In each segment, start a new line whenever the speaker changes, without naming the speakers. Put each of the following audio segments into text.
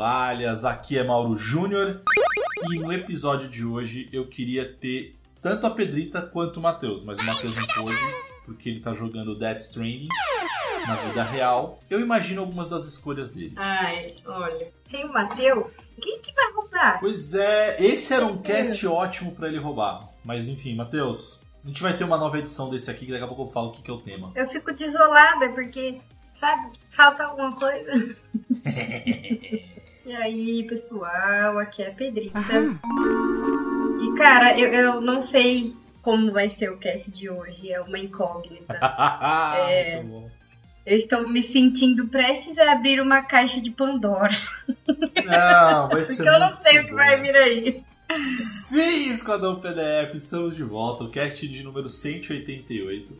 Toalhas, aqui é Mauro Júnior e no episódio de hoje eu queria ter tanto a Pedrita quanto o Matheus, mas o Matheus não pôde porque ele tá jogando Death Stranding na vida real. Eu imagino algumas das escolhas dele.
Ai, olha. Sem o Matheus, quem que vai comprar?
Pois é, esse era um cast ótimo pra ele roubar. Mas enfim, Matheus, a gente vai ter uma nova edição desse aqui que daqui a pouco eu falo o que, que é o tema.
Eu fico desolada porque, sabe, falta alguma coisa. e aí, pessoal, aqui é a Pedrita. E cara, eu, eu não sei como vai ser o cast de hoje, é uma incógnita. É.
Bom.
Eu estou me sentindo prestes a abrir uma caixa de Pandora.
Não, vai ser
Porque eu não sei o que
bom.
vai vir aí.
Sim, Esquadrão PDF, estamos de volta, o cast de número 188.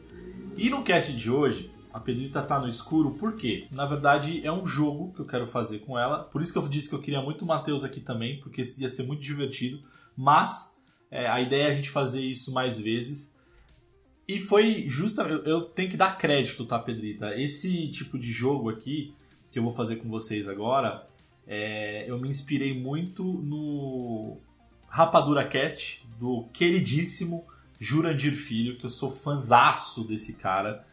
E no cast de hoje, a Pedrita tá no escuro, por quê? Na verdade, é um jogo que eu quero fazer com ela. Por isso que eu disse que eu queria muito o Matheus aqui também, porque ia ser muito divertido. Mas é, a ideia é a gente fazer isso mais vezes. E foi justamente. Eu, tenho que dar crédito, tá, Pedrita? Esse tipo de jogo aqui, que eu vou fazer com vocês agora, é, eu me inspirei muito no Rapadura Cast, do queridíssimo Jurandir Filho, que eu sou fanzaço desse cara.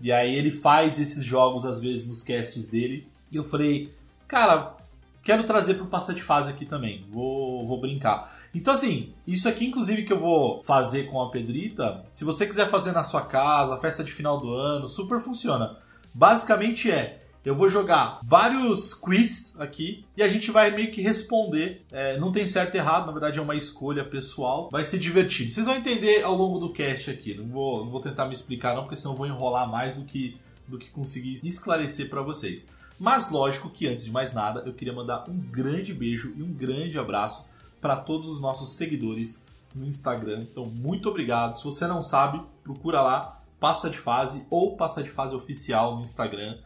E aí ele faz esses jogos às vezes nos casts dele. E eu falei, cara, quero trazer pro Passa de Fase aqui também. Vou, vou brincar. Então, assim, isso aqui, inclusive, que eu vou fazer com a Pedrita, se você quiser fazer na sua casa, festa de final do ano, super funciona. Basicamente é, eu vou jogar vários quiz aqui e a gente vai meio que responder. É, não tem certo e errado, na verdade é uma escolha pessoal. Vai ser divertido. Vocês vão entender ao longo do cast aqui. Não vou, não vou tentar me explicar, não, porque senão eu vou enrolar mais do que, do que conseguir esclarecer para vocês. Mas lógico que antes de mais nada, eu queria mandar um grande beijo e um grande abraço para todos os nossos seguidores no Instagram. Então, muito obrigado. Se você não sabe, procura lá, Passa de Fase ou Passa de Fase Oficial no Instagram.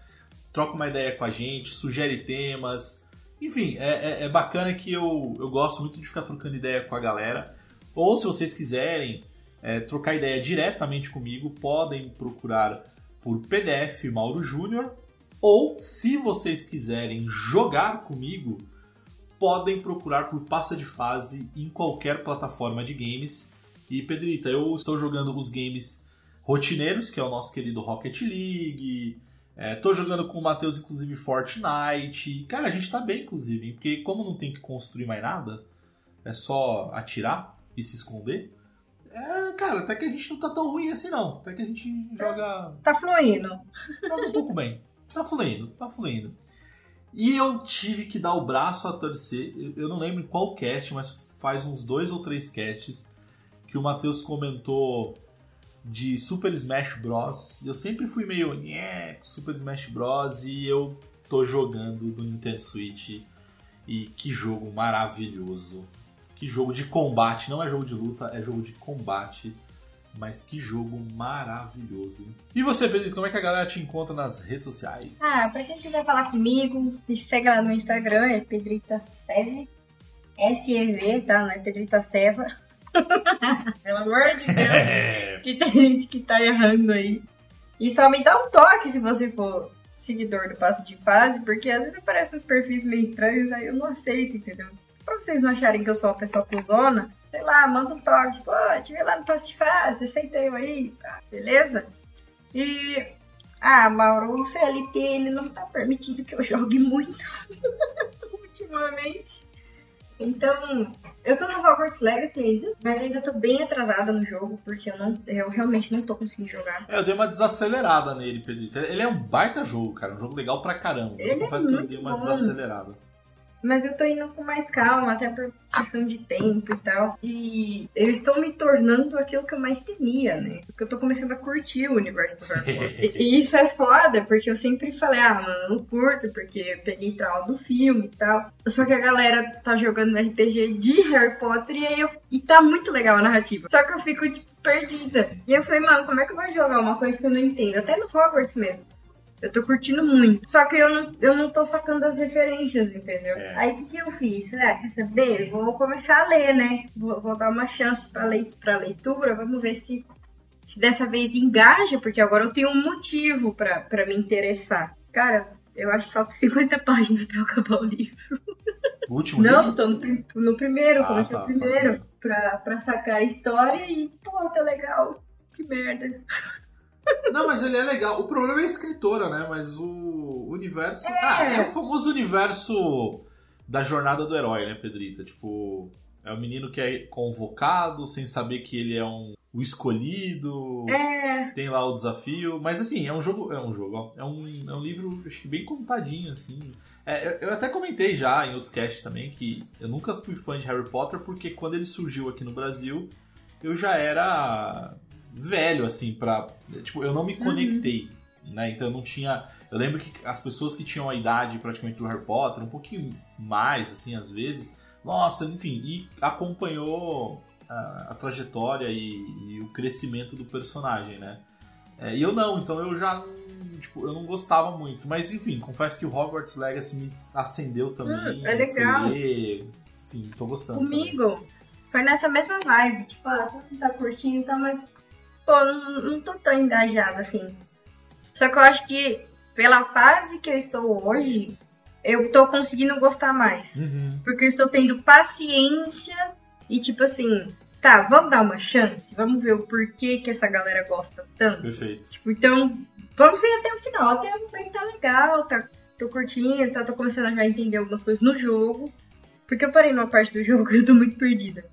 Troca uma ideia com a gente, sugere temas. Enfim, é, é- é bacana que eu, eu gosto muito de ficar trocando ideia com a galera. Ou se vocês quiserem é, trocar ideia diretamente comigo, podem procurar por PDF Mauro Júnior. Ou se vocês quiserem jogar comigo, podem procurar por Passa de Fase em qualquer plataforma de games. E Pedrita, eu estou jogando os games rotineiros, que é o nosso querido Rocket League. É, tô jogando com o Matheus, inclusive, Fortnite. Cara, a gente tá bem, inclusive, hein? porque como não tem que construir mais nada, é só atirar e se esconder. É, cara, até que a gente não tá tão ruim assim, não. Até que a gente joga
Tá fluindo.
Joga um pouco bem. Tá fluindo, tá fluindo. E eu tive que dar o braço a torcer. Eu- não lembro em qual cast, mas faz uns dois ou três casts que o Matheus comentou de Super Smash Bros. Eu sempre fui meio nhé, Super Smash Bros. E eu tô jogando do Nintendo Switch. E que jogo maravilhoso. Que jogo de combate. Não é jogo de luta, é jogo de combate. Mas que jogo maravilhoso. E você, Pedrito, como é que a galera te encontra nas redes sociais?
Ah, pra quem quiser falar comigo, me segue lá no Instagram, é Pedrita Seve. S-E-V, tá? Não é Pedrita Seva. Pelo amor de Deus.
É.
que tem gente que tá errando aí. E só me dá um toque se você for seguidor do passo de fase, porque às vezes aparecem uns perfis meio estranhos, aí eu não aceito, entendeu? Pra vocês não acharem que eu sou uma pessoa cuzona, sei lá, manda um toque, tipo, ó, te vi lá no passo de fase, aceitei eu aí, tá, beleza? E. Ah, Mauro, o CLT ele não tá permitindo que eu jogue muito ultimamente. Então, eu tô no Hogwarts Legacy ainda, mas ainda tô bem atrasada no jogo, porque eu, não, eu realmente não tô conseguindo jogar.
É, eu dei uma desacelerada nele, Pedrito. Ele é um baita jogo, cara. Um jogo legal pra caramba. Mas
Ele é
confesso que eu dei uma
bom.
desacelerada.
Mas eu tô indo com mais calma, até por questão de tempo e tal. E eu estou me tornando aquilo que eu mais temia, né? Porque eu tô começando a curtir o universo do Harry Potter. e isso é foda, porque eu sempre falei, ah, mano, eu não curto, porque eu peguei trauma do filme e tal. Só que a galera tá jogando RPG de Harry Potter e aí eu. E tá muito legal a narrativa. Só que eu fico, tipo, perdida. E eu falei, mano, como é que eu vou jogar uma coisa que eu não entendo? Até no Hogwarts mesmo. Eu tô curtindo muito. Só que eu não, eu não tô sacando as referências, entendeu?
É.
Aí o que, que eu fiz? Ah, quer saber? Vou começar a ler, né? Vou, vou dar uma chance pra, lei, pra leitura. Vamos ver se, se dessa vez engaja, porque agora eu tenho um motivo pra, pra me interessar. Cara, eu acho que falta 50 páginas pra eu acabar o livro.
O último
Não,
livro?
tô no, no primeiro,
Ah,
comecei
tá,
o primeiro. Pra, pra sacar a história e, pô, tá legal. Que merda.
Não, mas ele é legal. O problema é a escritora, né? Mas o universo. Ah, é o famoso universo da jornada do herói, né, Pedrita? Tipo, é o menino que é convocado sem saber que ele é um o escolhido.
É,
Tem lá o desafio. Mas assim, é um jogo. É um jogo, ó. É um, é um livro, acho que bem contadinho, assim. É, eu- eu até comentei já em outros casts também que eu nunca fui fã de Harry Potter porque quando ele surgiu aqui no Brasil, eu já era velho, assim, pra. Tipo, eu não me conectei, né? Então eu não tinha. Eu lembro que as pessoas que tinham a idade praticamente do Harry Potter, um pouquinho mais, assim, às vezes, nossa, enfim, e acompanhou a, a trajetória e, e o crescimento do personagem, né? É, e eu não, então eu já tipo, eu não gostava muito. Mas enfim, confesso que o Hogwarts Legacy me acendeu também.
Hum, é legal.
fui enfim, tô gostando. também.
comigo foi nessa mesma vibe. Tipo, ah, mundo tá curtindo tal, mas, pô, não, não tô tão engajada assim. Só que eu acho que pela fase que eu estou hoje, eu tô conseguindo gostar mais.
Uhum.
Porque eu estou tendo paciência e, tipo assim, tá, vamos dar uma chance? Vamos ver o porquê que essa galera gosta tanto.
Perfeito.
Tipo, então, vamos ver até o final. Até o bem tá legal, tá, tô curtindo, tá, tô começando a já entender algumas coisas no jogo. Porque eu parei numa parte do jogo e eu tô muito perdida.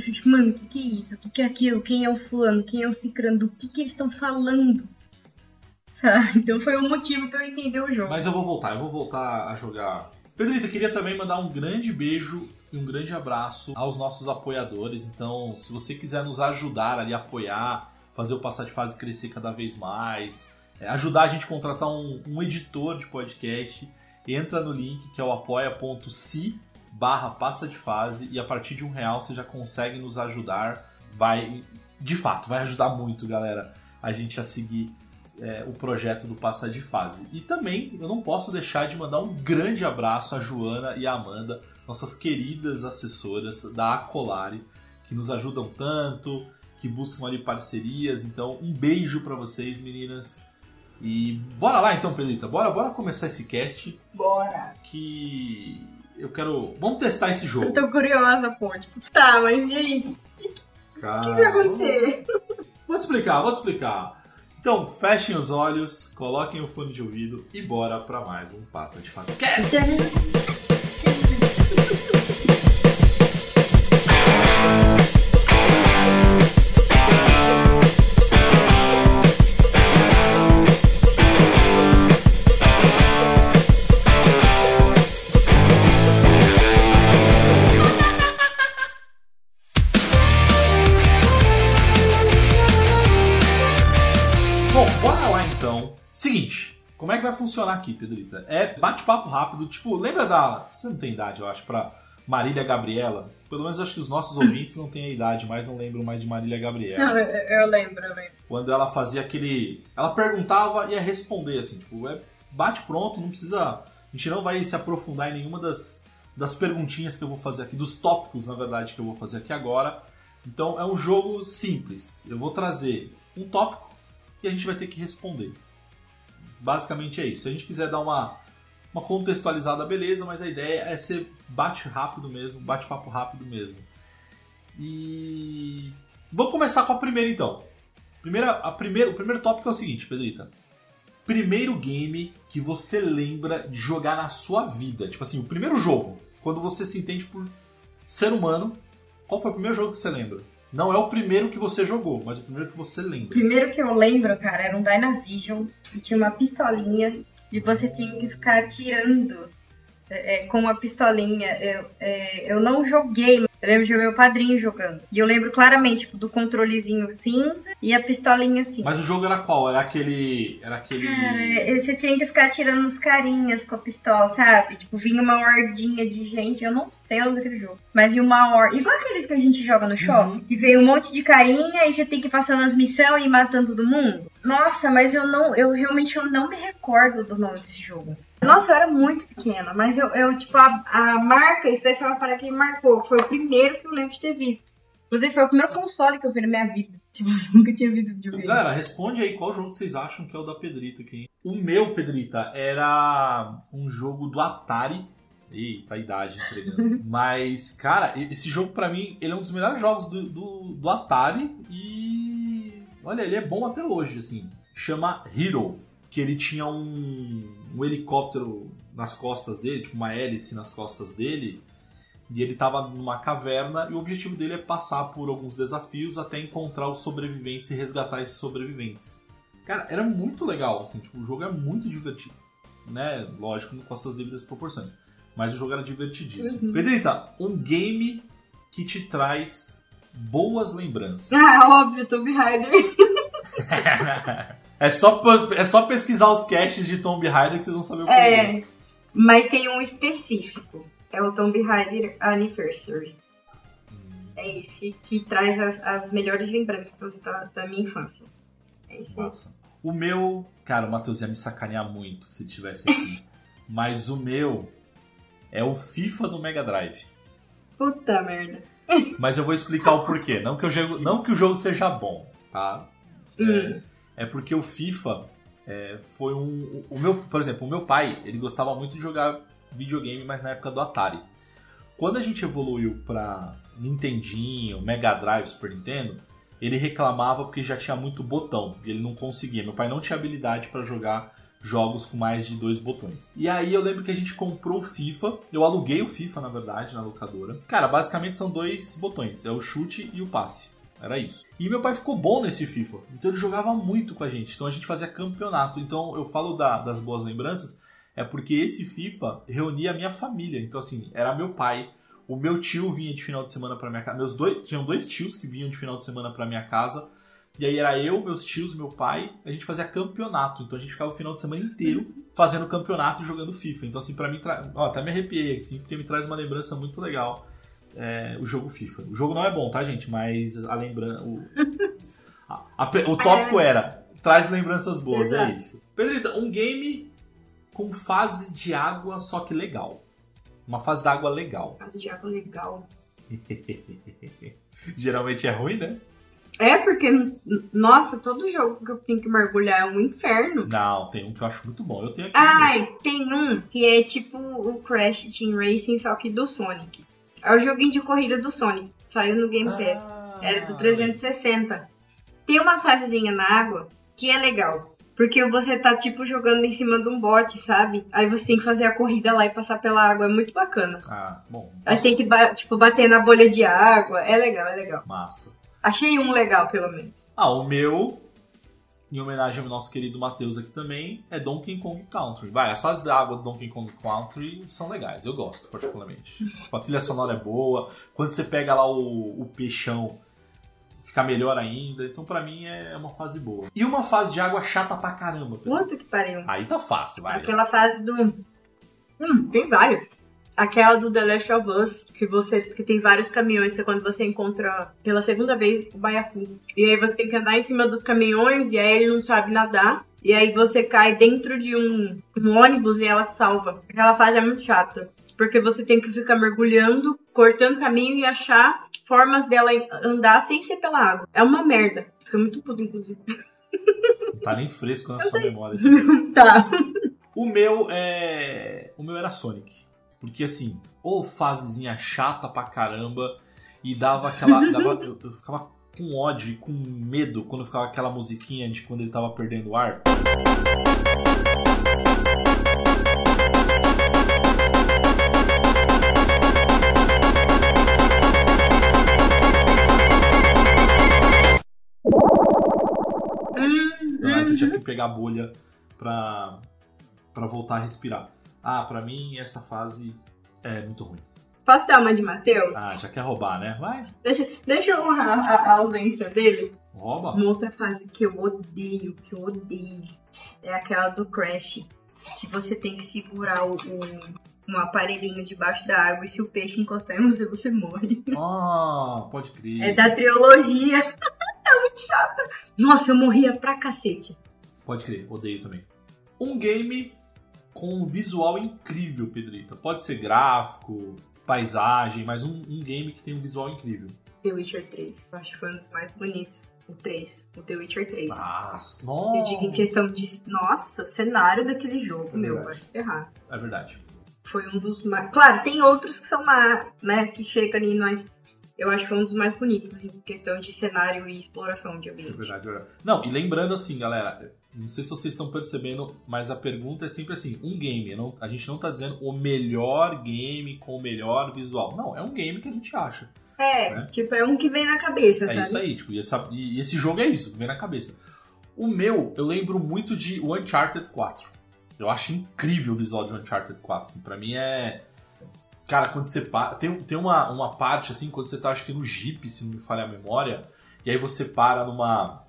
Fico, tipo, mano, o que, que é isso? O que, que é aquilo? Quem é o fulano? Quem é o cicrano? Do que, que eles estão falando? Então foi um motivo pra eu entender o jogo.
Mas eu vou voltar, eu vou voltar a jogar. Pedrita, queria também mandar um grande beijo e um grande abraço aos nossos apoiadores. Então, se você quiser nos ajudar ali, apoiar, fazer o Passar de Fase crescer cada vez mais, é, ajudar a gente a contratar um, um editor de podcast, entra no link que é o apoia.se barra passa de fase e a partir de um real você já consegue nos ajudar. Vai, de fato, vai ajudar muito, galera, a gente a seguir é, o projeto do Passa de Fase. E também eu não posso deixar de mandar um grande abraço a Joana e a Amanda, nossas queridas assessoras da Acolari, que nos ajudam tanto, que buscam ali parcerias. Então, um beijo pra vocês, meninas. E bora lá então, Pedrita. Bora, bora começar esse cast
Bora!
que eu quero. Vamos testar esse jogo.
Eu tô curiosa, pô. Tipo, tá, mas e aí? O que, que vai acontecer?
Vou te explicar, vou te explicar. Então, fechem os olhos, coloquem o fone de ouvido e bora pra mais um Passa de Fase Cast. Funcionar aqui, Pedrita? É bate-papo rápido, tipo, lembra da. Você não tem idade, eu acho, pra Marília Gabriela? Pelo menos acho que os nossos ouvintes não têm a idade, mas não lembram mais de Marília Gabriela.
Não, eu, eu lembro, eu lembro.
Quando ela fazia aquele. Ela perguntava e ia responder, assim, tipo, é bate pronto, não precisa. A gente não vai se aprofundar em nenhuma das, das perguntinhas que eu vou fazer aqui, dos tópicos, na verdade, que eu vou fazer aqui agora. Então é um jogo simples. Eu vou trazer um tópico e a gente vai ter que responder. Basicamente é isso. Se a gente quiser dar uma, uma contextualizada, beleza, mas a ideia é ser bate rápido mesmo, bate-papo rápido mesmo. E. Vamos começar com a primeira então. Primeira, a primeira, o primeiro tópico é o seguinte, Pedrita. Primeiro game que você lembra de jogar na sua vida. Tipo assim, o primeiro jogo. Quando você se entende por ser humano. Qual foi o primeiro jogo que você lembra? Não é o primeiro que você jogou, mas o primeiro que você
O
lembra.
primeiro que eu lembro, cara, era um Dynavision que tinha uma pistolinha e você tinha que ficar atirando é, é, com uma pistolinha. Eu, é, eu não joguei, eu lembro de meu padrinho jogando. E eu lembro claramente tipo, do controlezinho cinza e a pistolinha cinza.
Mas o jogo era qual? Era aquele. Era aquele.
Cara, você tinha que ficar atirando nos carinhas com a pistola, sabe? Tipo, vinha uma hordinha de gente, eu não sei o nome daquele jogo. Mas vinha uma horda. Igual aqueles que a gente joga no shopping, que veio um monte de carinha e você tem que ir passando as missões e ir matando todo mundo. Nossa, mas eu não. Eu realmente eu não me recordo do nome desse jogo. Nossa, eu era muito pequena, mas eu, eu tipo, a, a marca, isso aí foi uma parada que me marcou. Foi o primeiro que eu lembro de ter visto. Inclusive, foi o primeiro console que eu vi na minha vida. Tipo, eu nunca tinha visto videogame.
Galera, responde aí qual jogo vocês acham que é o da Pedrita aqui. O meu, Pedrita, era um jogo do Atari. Eita, a idade entregando. Mas, cara, esse jogo pra mim, ele é um dos melhores jogos do, do, do Atari e. Olha, ele é bom até hoje, assim. Chama Hero. Que ele tinha um, um helicóptero nas costas dele, tipo uma hélice nas costas dele. E ele tava numa caverna e o objetivo dele é passar por alguns desafios até encontrar os sobreviventes e resgatar esses sobreviventes. Cara, era muito legal, assim, tipo, o jogo é muito divertido. Né? Lógico, com as suas devidas proporções. Mas o jogo era divertidíssimo. Pedrita, um game que te traz boas lembranças.
Ah, óbvio, Tomb Raider.
é, só, é só pesquisar os caches de Tomb Raider que vocês vão saber o que
É, mas tem um específico. É o Tomb Raider Anniversary. É esse que traz as, as melhores lembranças da, da minha infância. É esse aí.
Massa. O meu, cara, o Matheus ia me sacanear muito se tivesse aqui. Mas o meu é o FIFA do Mega Drive.
Puta merda.
Mas eu vou explicar o porquê. Não que, o jogo, não que o jogo seja bom, tá?
Hum.
É porque o FIFA é, foi um. O meu, por exemplo, o meu pai, ele gostava muito de jogar videogame, mas na época do Atari. Quando a gente evoluiu pra Nintendinho, Mega Drive, Super Nintendo, ele reclamava porque já tinha muito botão e ele não conseguia. Meu pai não tinha habilidade pra jogar jogos com mais de dois botões. E aí eu lembro que a gente comprou o FIFA, eu aluguei o FIFA na verdade na locadora. Cara, basicamente são dois botões, é o chute e o passe. Era isso. E meu pai ficou bom nesse FIFA. Então ele jogava muito com a gente. Então a gente fazia campeonato. Então eu falo da- das boas lembranças, é porque esse FIFA reunia a minha família. Então, assim, era meu pai. O meu tio vinha de final de semana pra minha casa. Meus dois. Tinham dois tios que vinham de final de semana pra minha casa. E aí era eu, meus tios, meu pai. A gente fazia campeonato. Então a gente ficava o final de semana inteiro fazendo campeonato e jogando FIFA. Então, assim, pra mim. Tra... Ó, até me arrepiei, assim, porque me traz uma lembrança muito legal. É, o jogo FIFA. O jogo não é bom, tá, gente? Mas a lembrança. O... a- a o tópico era. Traz lembranças boas, é
Exato.
isso. Pedrita, um game com fase de água, só que legal. Uma fase d'água legal.
Caso de água legal.
Geralmente é ruim, né?
É, porque, nossa, todo jogo que eu tenho que mergulhar é um inferno.
Não, tem um que eu acho muito bom. Eu tenho aqui.
Ai, tem um que é tipo o Crash Team Racing, só que do Sonic. É o joguinho de corrida do Sonic. Saiu no Game Pass.
Ah,
Era do 360. Tem uma fasezinha na água que é legal. Porque você tá, tipo, jogando em cima de um bote, sabe? Aí você tem que fazer a corrida lá e passar pela água. É muito bacana.
Ah, bom.
Aí você tem que, tipo, bater na bolha de água. É legal, é legal.
Massa.
Achei um legal, pelo menos.
Ah, o meu, em homenagem ao nosso querido Matheus aqui também, é Donkey Kong Country. Vai, as fases da água do Donkey Kong Country são legais, eu gosto particularmente. A trilha sonora é boa, quando você pega lá o, o peixão, fica melhor ainda. Então, pra mim, é uma fase boa. E uma fase de água chata pra caramba.
Puta que pariu.
Aí tá fácil, vai.
Aquela fase do. Hum, tem vários. Aquela do The Last of Us, que você que tem vários caminhões, que é quando você encontra pela segunda vez o Baiacu. E aí você tem que andar em cima dos caminhões, e aí ele não sabe nadar. E aí você cai dentro de um, um ônibus e ela te salva. Aquela fase é muito chata. Porque você tem que ficar mergulhando, cortando caminho e achar formas dela andar sem ser pela água. É uma merda. Fica muito puto, inclusive.
Tá nem fresco na
Eu
sua
sei.
memória.
Tá.
O meu é. O meu era Sonic. Porque assim, ou fasezinha chata pra caramba e dava aquela. dava- eu, eu ficava com ódio e com medo quando ficava aquela musiquinha de quando ele tava perdendo o ar.
Hum,
Então aí você
hum.
tinha que pegar a bolha pra, pra voltar a respirar. Ah, pra mim essa fase é muito ruim.
Posso dar uma de Matheus?
Ah, já quer roubar, né? Vai,
Deixa, deixa eu honrar a, a ausência dele.
rouba.
Uma outra fase que eu odeio, que eu odeio, é aquela do Crash. Que você tem que segurar o, o- um aparelhinho debaixo da água e se o peixe encostar em você, você morre.
Ah, pode crer.
É da trilogia. é muito chata. Nossa, eu morria pra cacete.
Pode crer, odeio também. Um game com um visual incrível, Pedrita. Pode ser gráfico, paisagem, mas um, um game que tem um visual incrível.
The Witcher 3. Eu acho que foi um dos mais bonitos. O 3. O The Witcher 3.
Nossa,
Eu digo em
nossa.
questão de. Nossa, o cenário daquele jogo,
É
meu, vai se ferrar.
É verdade.
Foi um dos mais. Claro, tem outros que são mais, né? Que chegam ali, mas eu acho que foi um dos mais bonitos em questão de cenário e exploração de
É
ambiente.
verdade, é verdade. Não, e lembrando assim, galera, não sei se vocês estão percebendo, mas a pergunta é sempre assim, um game. não- a gente não tá dizendo o melhor game com o melhor visual. Não, é um game que a gente acha.
É,
Né?
tipo, é um que vem na cabeça,
É
sabe?
isso aí, tipo, e, essa- e esse jogo é isso, vem na cabeça. O meu, eu lembro muito de Uncharted 4. Eu acho incrível o visual de Uncharted 4. Assim, pra mim é. Cara, quando você para. Tem, tem uma, uma parte, assim, quando você tá, acho que no Jeep, se não me falha a memória, e aí você para numa.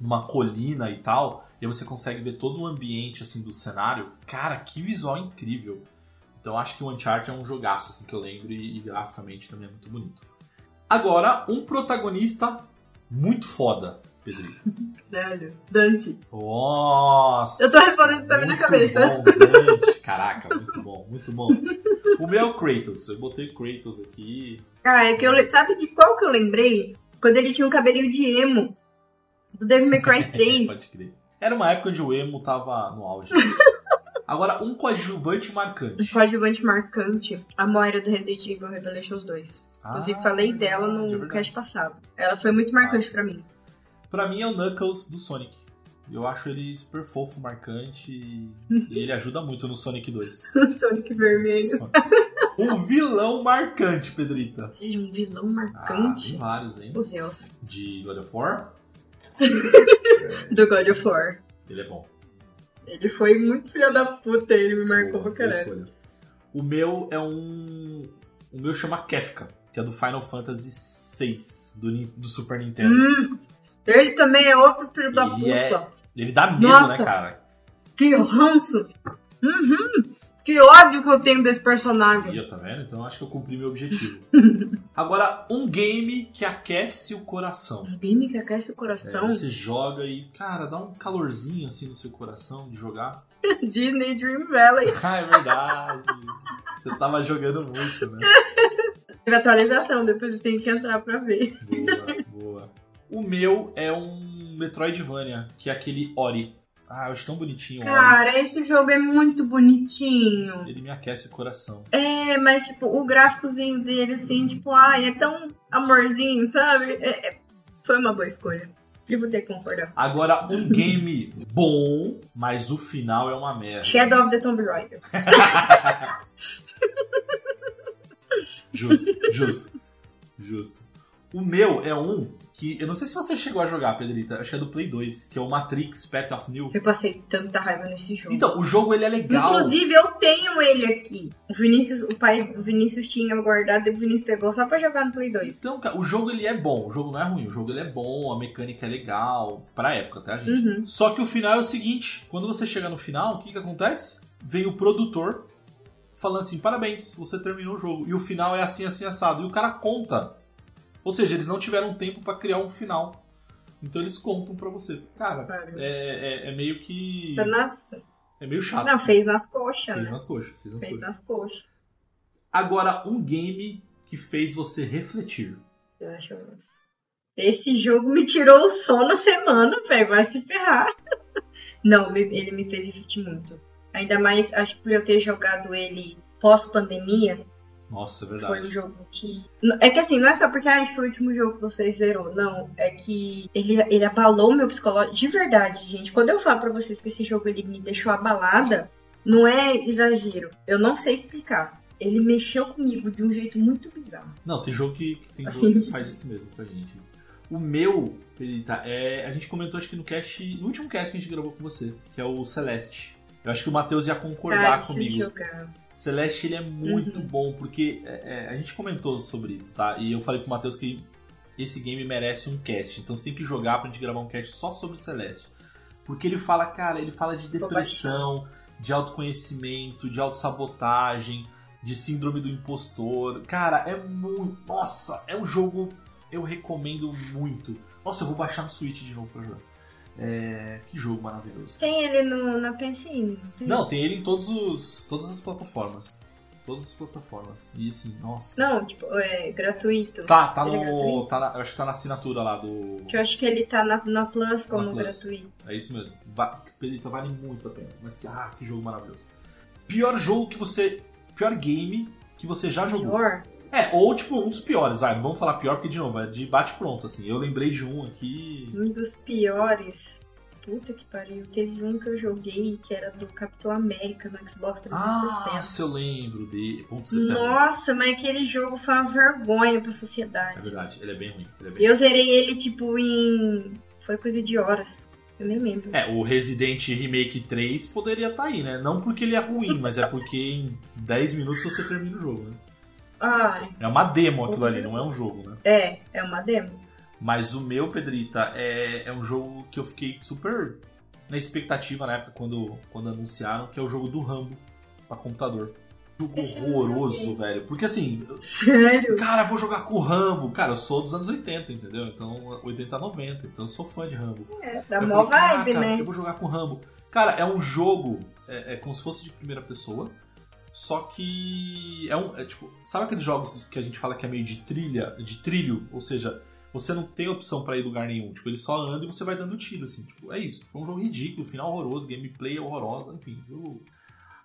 numa colina e tal, e aí você consegue ver todo o ambiente, assim, do cenário. Cara, que visual incrível. Então acho que o Uncharted é um jogaço, assim, que eu lembro, e, e graficamente também é muito bonito. Agora, um protagonista muito foda, Pedrinho.
Velho, Dante.
Nossa!
Eu tô respondendo também na
muito
cabeça.
Bom, Dante. Caraca, muito bom, muito bom. O meu é o Kratos. Eu botei Kratos aqui.
Ah, é que eu. Sabe de qual que eu lembrei? Quando ele tinha um cabelinho de emo. Do Devil May Cry 3.
Pode crer. Era uma época onde o emo tava no auge. Agora, um coadjuvante
um
marcante.
coadjuvante marcante. A Moira do Resident Evil Revelations 2. Inclusive,
Ah,
falei dela no
é
cast passado. Ela foi muito marcante pra mim.
Pra mim é o Knuckles do Sonic. Eu acho ele super fofo, marcante. E ele ajuda muito no Sonic 2.
O Sonic Vermelho.
Um vilão marcante, Pedrita.
Ele é um vilão
Ah,
marcante.
tem vários, hein?
Os Zeus.
De God of War,
Do God of War.
ele é bom.
Ele foi muito filho da puta, ele me marcou
Boa,
pra caralho.
O meu é um. O meu chama Kefka, que é do Final Fantasy VI, do, do Super Nintendo.
Hum, ele também é outro filho da
Ele
puta.
é- Ele dá medo,
Nossa.
né, cara?
Que ranço. Uhum. Que ódio que eu tenho desse personagem.
Aí, ó, tá vendo? Então eu acho que eu cumpri meu objetivo. Agora, um game que aquece o coração.
Um game que aquece o
É,
coração.
você joga e, cara, dá um calorzinho assim no seu coração de jogar.
Disney Dream Valley.
Ah, é verdade. Você tava jogando muito, né?
Teve atualização, depois tem que entrar pra ver.
Boa, boa. O meu é um Metroidvania, que é aquele Ori. Ah, eu acho tão bonitinho o Ori.
Cara, esse jogo é muito bonitinho.
Ele me aquece o coração.
É, mas tipo, o gráficozinho dele, assim, tipo, ai, é tão amorzinho, sabe? É- é- Foi uma boa escolha. Eu vou ter que concordar.
Agora, um game bom, mas o final é uma merda.
Shadow of the Tomb Raider.
Justo, justo, justo. O meu é um que eu não sei se você chegou a jogar, Pedrita. Acho que é do Play 2, que é o Matrix Path of New.
Eu passei tanta raiva nesse jogo.
Então, o jogo ele é legal.
Inclusive, eu tenho ele aqui. O Vinícius, o pai do Vinícius tinha guardado e o Vinícius pegou só pra jogar no Play 2.
Então, cara, o jogo ele é bom, o jogo não é ruim, o jogo ele é bom, a mecânica é legal, pra época, tá, gente?
Uhum.
Só que o final é o seguinte, quando você chega no final, o que que acontece? Vem o produtor falando assim, parabéns, você terminou o jogo. E o final é assim, assim, assado. E o cara conta. Ou seja, eles não tiveram tempo pra criar um final. Então eles contam pra você. Cara, é, é, é meio que...
Nossa.
É meio chato.
Não, fez nas coxas.
Fez
né?
nas coxas, fez nas
Fez
coxas.
nas coxas.
Agora, um game que fez você refletir.
Eu acho. Esse jogo me tirou o sono na semana, velho. Vai se ferrar. Não, ele me fez refletir muito. Ainda mais, acho que por eu ter jogado ele pós-pandemia,
Nossa, é
foi um
verdade.
jogo que. É que assim, não é só porque ah, foi o último jogo que você zerou, não. É que ele, ele abalou meu psicológico. De verdade, gente. Quando eu falo pra vocês que esse jogo ele me deixou abalada, não é exagero. Eu não sei explicar. Ele mexeu comigo de um jeito muito bizarro.
Não, tem jogo que, tem
Assim.
jogo que faz isso mesmo com a gente. O meu, Pedrita, é. A gente comentou acho que no cast. No último cast que a gente gravou com você, que é o Celeste. Eu acho que o Matheus ia concordar
preciso
comigo.
jogar.
Celeste ele é muito
Uhum.
bom, porque é, é, a gente comentou sobre isso, tá? E eu falei pro Matheus que esse game merece um cast. Então você tem que jogar pra gente gravar um cast só sobre Celeste. Porque ele fala, cara, ele fala de depressão, de autoconhecimento, de autossabotagem, de síndrome do impostor. Cara, é muito. Nossa, é um jogo eu recomendo muito. Nossa, eu vou baixar no Switch de novo pra jogar. É, que jogo maravilhoso.
Tem ele no, na PSN, não tem?
Ele em todos os, todas as plataformas. Todas as plataformas. E assim, nossa.
Não, tipo, é gratuito.
Tá, tá
Ele é
no.
gratuito?
Tá na- eu acho que tá na assinatura lá do.
Que eu acho que ele tá na, na Plus como
Na Plus.
gratuito.
É isso mesmo. Va- Pedrita, vale muito a pena. Mas que, ah, que jogo maravilhoso. Pior jogo que você. Pior game que você já jogou.
Pior?
É, ou tipo, um dos piores. Ah, vamos falar pior porque, de novo, é de bate pronto, assim. Eu lembrei de um aqui.
Um dos piores. Puta que pariu. Teve um que eu joguei que era do Capitão América no Xbox 360.
Ah, se eu lembro de. Ponto 60.
Nossa, mas aquele jogo foi uma vergonha pra
É
sociedade.
verdade, ele é bem ruim. É, bem...
Eu zerei ele, tipo, em. Foi coisa de horas. Eu nem lembro.
é, o Resident Remake 3 poderia estar aí, né? Não porque ele é ruim, mas é porque em 10 minutos você termina o jogo, né?
Ai,
É uma demo aquilo ali, não é um jogo, né?
é, é uma demo.
Mas o meu, Pedrita, é, é um jogo que eu fiquei super na expectativa na época quando, quando anunciaram, que é o jogo do Rambo pra computador. Jogo horroroso, velho. Porque assim,
Sério?
cara, eu vou jogar com o Rambo. Cara, eu sou dos anos 80, entendeu? Então, 80 a 90, então eu sou fã de Rambo.
É, dá mó vibe,
"Caraca,
né?
Eu vou jogar com o Rambo. Cara, é um jogo, é, é como se fosse de primeira pessoa, só que é um, é tipo, sabe aqueles jogos que a gente fala que é meio de trilha, de trilho, ou seja, você não tem opção pra ir lugar nenhum, tipo, ele só anda e você vai dando tiro, assim, tipo, é isso. É um jogo ridículo, final horroroso, gameplay horrorosa, enfim. jogo-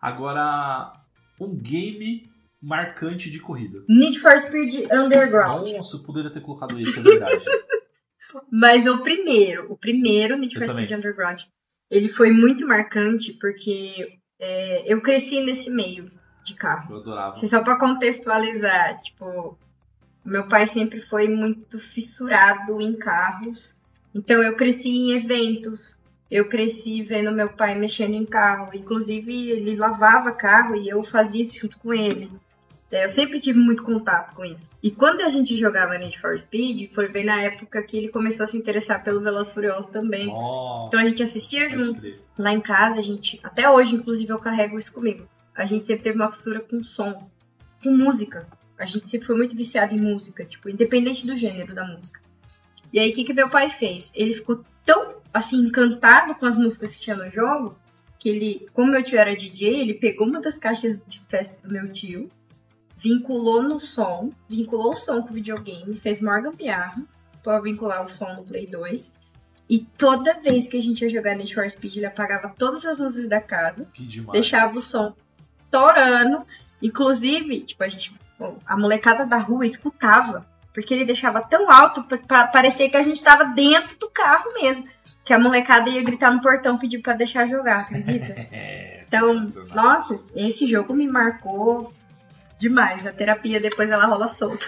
Agora, um game marcante de corrida.
Need for Speed Underground.
Nossa, eu poderia ter colocado esse, é verdade.
Mas o primeiro, o primeiro Need
Eu
for. Speed Underground, ele foi muito marcante porque é, eu cresci nesse meio de carro.
Eu adorava.
Assim, só pra contextualizar, tipo, meu pai sempre foi muito fissurado em carros. Então eu cresci em eventos. Eu cresci vendo meu pai mexendo em carro. Inclusive, ele lavava carro e eu fazia isso junto com ele. É, Eu sempre tive muito contato com isso. E quando a gente jogava Need for Speed, foi bem na época que ele começou a se interessar pelo Velozes Furiosos também.
Nossa.
Então a gente assistia juntos. Lá em casa, a gente. Até hoje, inclusive, eu carrego isso comigo. A gente sempre teve uma fissura com som, com música. A gente sempre foi muito viciado em música, tipo, independente do gênero da música. E aí, o que, que meu pai fez? Ele ficou tão, assim, encantado com as músicas que tinha no jogo, que ele, como meu tio era DJ, ele pegou uma das caixas de festa do meu tio, vinculou no som, vinculou o som com o videogame, fez Morgan Piarra pra vincular o som no Play 2. E toda vez que a gente ia jogar Need for Speed, ele apagava todas as luzes da casa, deixava o som torando. Inclusive, tipo, a gente. A molecada da rua escutava. Porque ele deixava tão alto pra parecer que a gente tava dentro do carro mesmo. Que a molecada ia gritar no portão pedir pra deixar jogar, acredita?
É,
Então, nossa, esse jogo me marcou demais. A terapia depois ela rola solta.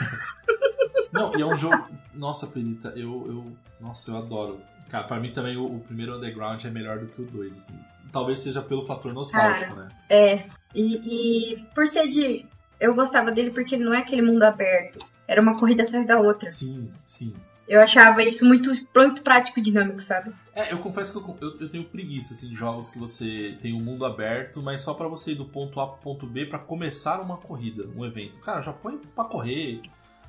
Não, e é um jogo. Nossa, Pelita, eu, eu. Nossa, eu adoro. Cara, pra mim também o, o primeiro Underground é melhor do que o 2, assim. Talvez seja pelo fator nostálgico, né?
É. E, e por ser de. Eu gostava dele porque ele não é aquele mundo aberto. Era uma corrida atrás da outra.
Sim, sim.
Eu achava isso muito, muito prático e dinâmico, sabe?
É, eu confesso que eu, eu, eu tenho preguiça, assim, de jogos que você tem um mundo aberto, mas só pra você ir do ponto A pro ponto B pra começar uma corrida, um evento. Cara, já põe pra correr.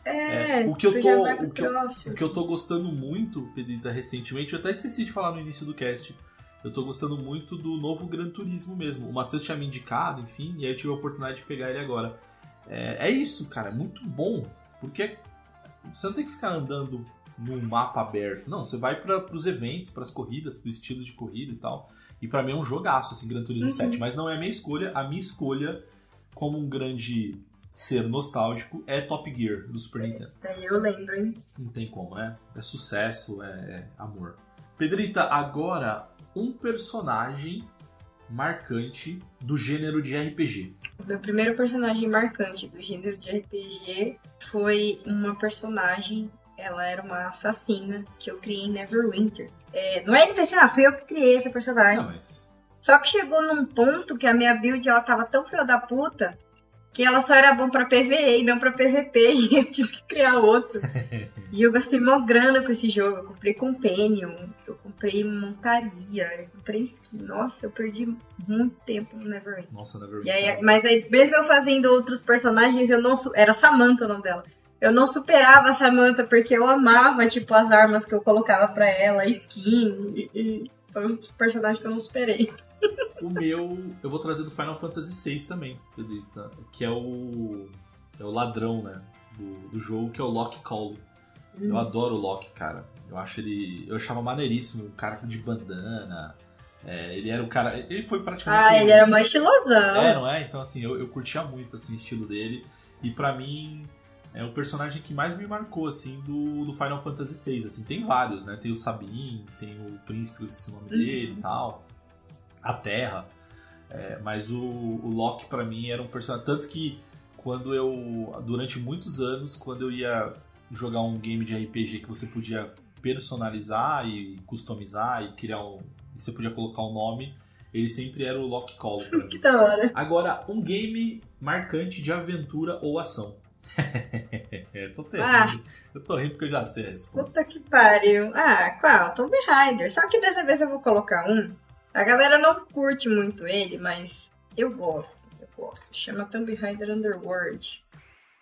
É,
É, o que eu tô- o que eu-. O que eu tô gostando muito, Pedita, recentemente, eu até esqueci de falar no início do cast. Eu tô gostando muito do novo Gran Turismo mesmo. O Matheus tinha me indicado, enfim, e aí eu tive a oportunidade de pegar ele agora. É, é isso, cara, é muito bom. Porque você não tem que ficar andando num mapa aberto. Não, você vai para os eventos, para as corridas, para estilos de corrida e tal. E pra mim é um jogaço, assim, Gran Turismo
Uhum.
7. Mas não é a minha escolha. A minha escolha, como um grande ser nostálgico, é Top Gear, do Super Nintendo.
Isso daí eu lembro, hein?
Não tem como, né? É sucesso, é, é amor. Pedrita, agora um personagem marcante do gênero de RPG.
Meu primeiro personagem marcante do gênero de RPG foi uma personagem, ela era uma assassina que eu criei em Neverwinter. É, não é NPC, ah, fui eu que criei essa personagem.
Não, mas.
Só que chegou num ponto que a minha build ela tava tão filha da puta que ela só era bom pra PVE e não pra PVP e eu tive que criar outro. e eu gastei mó grana com esse jogo. Eu comprei Companion, eu comprei montaria, eu comprei skin. Nossa, eu perdi muito tempo no Neverwinter.
Nossa, Never
E aí, mas aí, mesmo eu fazendo outros personagens, eu não. Era Samantha o nome dela. Eu não superava a Samantha porque eu amava, tipo, as armas que eu colocava pra ela, a skin. E, e foi um personagem que eu não superei.
O meu, eu vou trazer do Final Fantasy VI também, Pedrita, que é o. É o ladrão, né? Do, do jogo, que é o Lock Call. Eu adoro o Loki, cara. Eu acho ele. Eu achava maneiríssimo, um cara de bandana. É, ele era o cara. Ele foi praticamente.
Ah,
o-
ele era mais estilosão.
É, não é? Então, assim, eu, eu curtia muito assim, o estilo dele. E pra mim, é o personagem que mais me marcou, assim, do, do Final Fantasy VI. Assim, tem vários, né? Tem o Sabin, tem o Príncipe, o nome dele e tal. A Terra. É, mas o, o Loki, pra mim, era um personagem. Tanto que quando eu. Durante muitos anos, quando eu ia jogar um game de RPG que você podia personalizar e customizar e criar um. E você podia colocar um nome, ele sempre era o Lock Call.
Que da hora.
Agora, um game marcante de aventura ou ação. É, tô até
Ah.
rindo. Eu tô rindo porque eu já sei a resposta.
Puta que pariu. Ah, qual? Tomb Raider. Só que dessa vez eu vou colocar um. A galera não curte muito ele, mas eu gosto. Eu gosto. Chama Tomb Raider Underworld.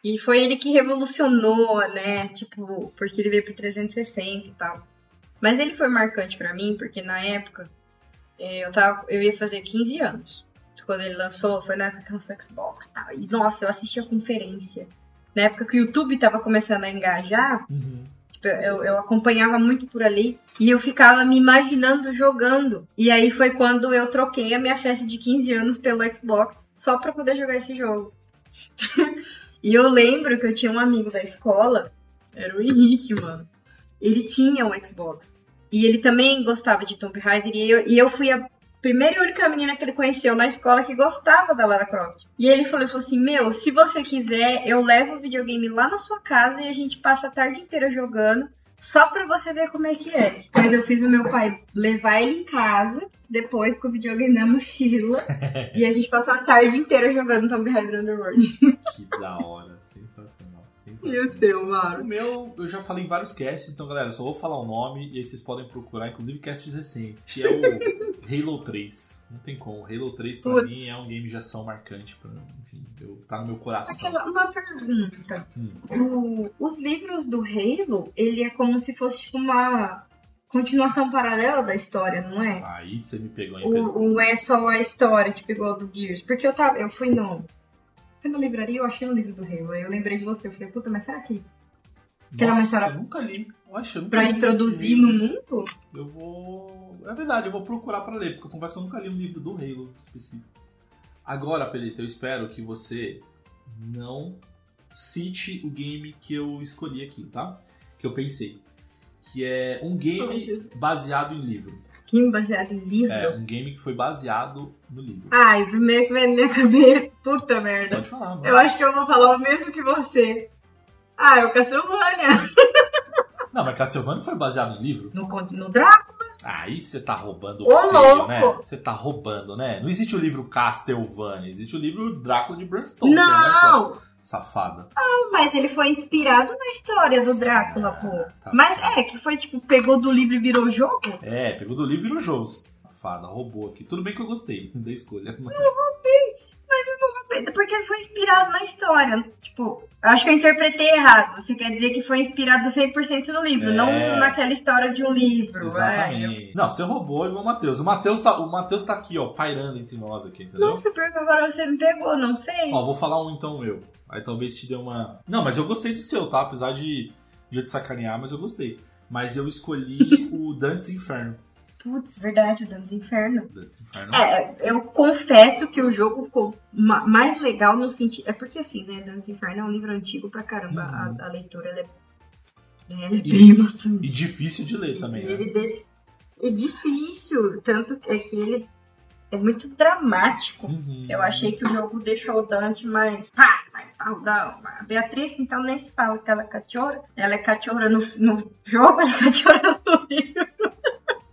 E foi ele que revolucionou, né? Tipo, porque ele veio pro 360 e tal. Mas ele foi marcante pra mim, porque na época eh, eu, tava, eu ia fazer 15 anos. Quando ele lançou, foi na época que lançou Xbox e tal. E nossa, eu assisti a conferência. Na época que o YouTube tava começando a engajar,
Uhum.
Tipo, eu, eu acompanhava muito por ali e eu ficava me imaginando jogando. E aí foi quando eu troquei a minha festa de 15 anos pelo Xbox só pra poder jogar esse jogo. e eu lembro que eu tinha um amigo da escola, era o Henrique, mano. Ele tinha um Xbox. E ele também gostava de Tomb Raider e eu, e eu fui a primeira e única menina que ele conheceu na escola que gostava da Lara Croft. E ele falou, ele falou assim: Meu, se você quiser, eu levo o videogame lá na sua casa e a gente passa a tarde inteira jogando. Só pra você ver como é que é. Mas eu fiz o meu pai levar ele em casa, depois com o videogame na mochila. e a gente passou a tarde inteira jogando Tomb Raider Underworld.
Que da hora.
E o seu,
O
Mauro?
meu, eu já falei em vários casts, então galera, só vou falar o nome e aí vocês podem procurar, inclusive casts recentes, que é o Halo 3. Não tem como. Halo 3 pra
Putz.
mim é um game de ação marcante, pra, enfim, eu, tá no meu coração.
Aquela, uma pergunta.
Hum.
O- os livros do Halo, ele é como se fosse uma continuação paralela da história, não é?
Aí você me pegou em.
Ou, ou é só a história, tipo igual do Gears? Porque eu tava, eu fui no. Fui na livraria eu achei um livro do. Aí eu lembrei de você. Eu falei, puta, mas será que que era uma história-
eu nunca li. Oxe, eu nunca
pra
li
introduzir no mundo?
Eu vou. É verdade, eu vou procurar pra ler, porque eu confesso que eu nunca li um livro do Halo específico. Agora, Pelita, eu espero que você não cite o game que eu escolhi aqui, tá? Que eu pensei. Que é um game baseado em livro.
Que baseado em livro?
É, um game que foi baseado no livro.
Ai, o primeiro que vem na minha cabeça. Puta merda.
Pode falar, mano.
Eu acho que eu vou falar o mesmo que você. Ah, é o Castlevania.
Não, mas Castlevania foi baseado em livro?
No, conto- no Drácula.
Aí você tá roubando
Ô,
feio,
louco!
né? Você tá roubando, né? Não existe o livro Castlevania, existe o livro Drácula de Bram Stoker, né?
Não!
sua Safada.
Mas ele foi inspirado na história do Drácula, pô.
tá.
Mas é, que foi tipo, pegou do livro e virou jogo?
É, pegou do livro e virou jogo. Safada, roubou aqui. Tudo bem que eu gostei da escolha. mas-
Porque ele foi inspirado na história. Tipo, eu acho que eu interpretei errado. Você quer dizer que foi inspirado 100% no livro,
É.
não naquela história de um livro. É, eu-
Exatamente. Não, você roubou igual o Matheus. O Matheus tá, o Matheus tá aqui, ó, pairando entre nós aqui, entendeu?
Nossa, porque agora você me pegou, não sei.
Ó, vou falar um então meu. Aí talvez te dê uma. Não, mas eu gostei do seu, tá? Apesar de podia te sacanear, mas eu gostei. Mas eu escolhi o Dantes Inferno.
Putz, verdade, o Dantes Inferno.
Dantes Inferno.
É, eu confesso que o jogo ficou ma- mais legal no sentido. É porque assim, né? Dantes Inferno é um livro antigo pra caramba.
Uhum.
A, a leitura ela é, né, ela é
E-
bem maçante.
E difícil de ler também,
E
né?
ele desse- é difícil, tanto é que ele é muito dramático.
Uhum.
Eu achei que o jogo deixou o Dante mais. Pá, mais parrudão. A Beatriz, então, nem se fala que ela é cachorra. Ela é cachorra no, no jogo, ela é cachorra no livro.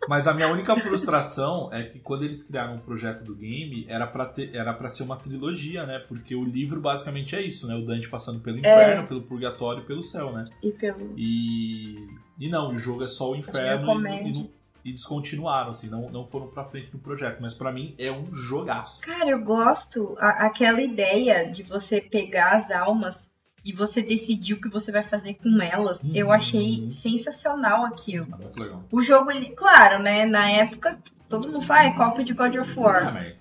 Mas a minha única frustração é que quando eles criaram o projeto do game, era pra, ter, era pra ser uma trilogia, né? Porque o livro basicamente é isso, né? O Dante passando pelo inferno, pelo purgatório e pelo céu, né?
E pelo.
E, e não, o jogo é só o inferno e, e, e descontinuaram, assim, não, não foram pra frente no projeto. Mas pra mim é um jogaço.
Cara, eu gosto a- aquela ideia de você pegar as almas e você decidir o que você vai fazer com elas.
Uhum.
Eu achei sensacional aquilo.
Muito legal.
O jogo, ele, claro, né? Na época, todo mundo fala, ah, é cópia de God of War.
mas,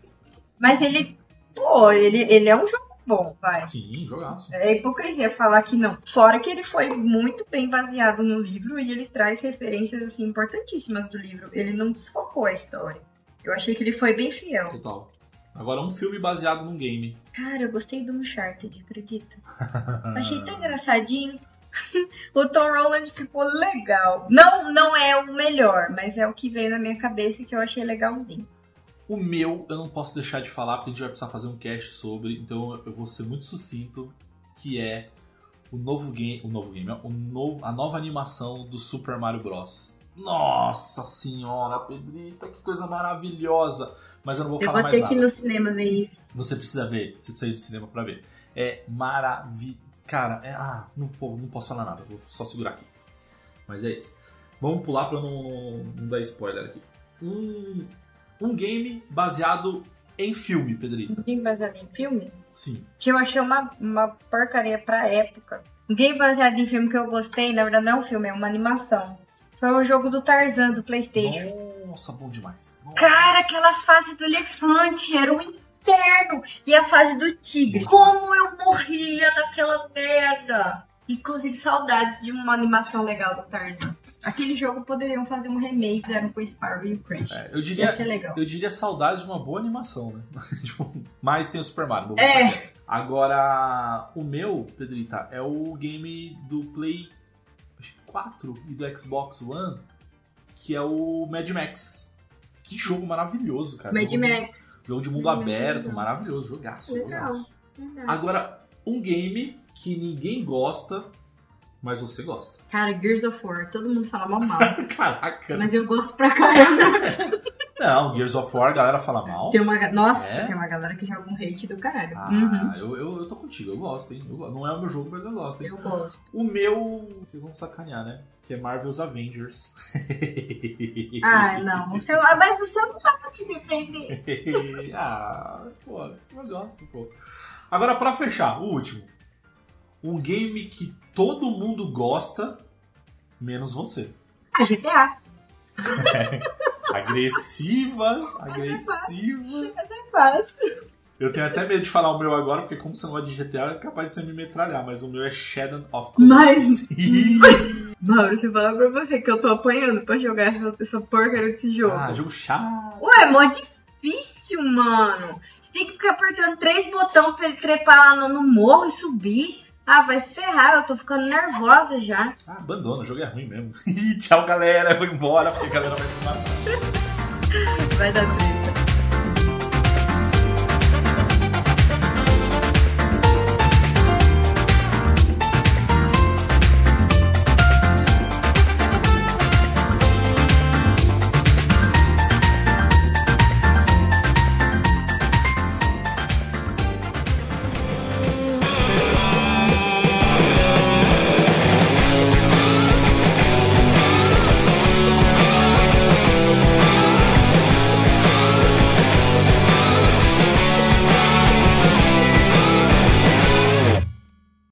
Mas ele, pô, ele, ele é um jogo bom, vai.
sim, jogaço.
É hipocrisia falar que não. Fora que ele foi muito bem baseado no livro e ele traz referências assim importantíssimas do livro. Ele não desfocou a história. Eu achei que ele foi bem fiel.
Total. Agora, um filme baseado num game.
Cara, eu gostei do Uncharted, acredita? Achei tão engraçadinho. o Tom Holland ficou legal. Não, não é o melhor, mas é o que veio na minha cabeça e que eu achei legalzinho.
O meu, eu não posso deixar de falar, porque a gente vai precisar fazer um cast sobre, então eu vou ser muito sucinto, que é o novo game, o novo game, o novo, a nova animação do Super Mario Bros. Nossa senhora, Pedrita, que coisa maravilhosa! Mas eu não vou
Eu
falar
vou
mais
ter
nada.
que ir no cinema ver isso.
Você precisa ver, você precisa ir do cinema pra ver. É maravilhoso. Cara, é, ah, não, não posso falar nada, vou só segurar aqui. Mas é isso. Vamos pular pra não, não, não dar spoiler aqui. Um, um game baseado em filme, Pedrita.
Game baseado em filme?
Sim.
Que eu achei uma, uma porcaria pra época. Um game baseado em filme que eu gostei, na verdade não é um filme, é uma animação. Foi o jogo do Tarzan do Playstation.
Nossa, bom demais. Nossa.
Cara, aquela fase do elefante era um inferno. E a fase do tigre. Como eu morria naquela merda. Inclusive, saudades de uma animação legal do Tarzan. Aquele jogo poderiam fazer um remake, fizeram com o Sparrow e o Crash.
É, eu
Ia
diria,
ser legal.
eu diria saudades de uma boa animação, né? Tipo, Mas tem o Super Mario.
É.
Agora, o meu, Pedrita, é o game do Play acho que 4 e do Xbox One, que é o Mad Max. Que jogo maravilhoso, cara.
Mad
jogo de-
Max.
Jogo de mundo
Legal.
aberto, maravilhoso, jogaço,
Legal.
jogaço. Agora, um game que ninguém gosta, mas você gosta.
Cara, Gears of War, todo mundo fala mal mal.
Caraca.
mas eu gosto pra caramba.
Não, Gears of War, a galera fala mal.
Tem uma, nossa,
É?
tem uma galera que joga um hate do caralho.
Ah,
Uhum.
eu, eu, eu tô contigo, eu gosto, hein? Eu não é o meu jogo, mas eu gosto, hein?
Eu gosto.
O meu. Vocês vão sacanear, né? Que é Marvel's Avengers.
Ah, não. O seu, ah, mas o seu não dá pra te defender.
ah, pô, eu gosto, pô. Agora, pra fechar, o último. Um game que todo mundo gosta, menos você.
Ah, GTA.
Agressiva, agressiva.
Essa é fácil.
Eu tenho até medo de falar o meu agora, porque como você não gosta de GTA, é capaz de você me metralhar, mas o meu é Shadow of
Mas-
Colossus.
Mauro, se eu falar pra você que eu tô apanhando pra jogar essa, essa porcaria desse jogo.
ah, jogo chato.
Ué, é mó difícil, mano. Você tem que ficar apertando três botões pra ele trepar lá no, no morro e subir. Ah, vai se ferrar, eu tô ficando nervosa já.
Ah, abandona, o jogo é ruim mesmo. Tchau, galera. Eu vou embora, porque a galera vai tomar.
Vai dar treta.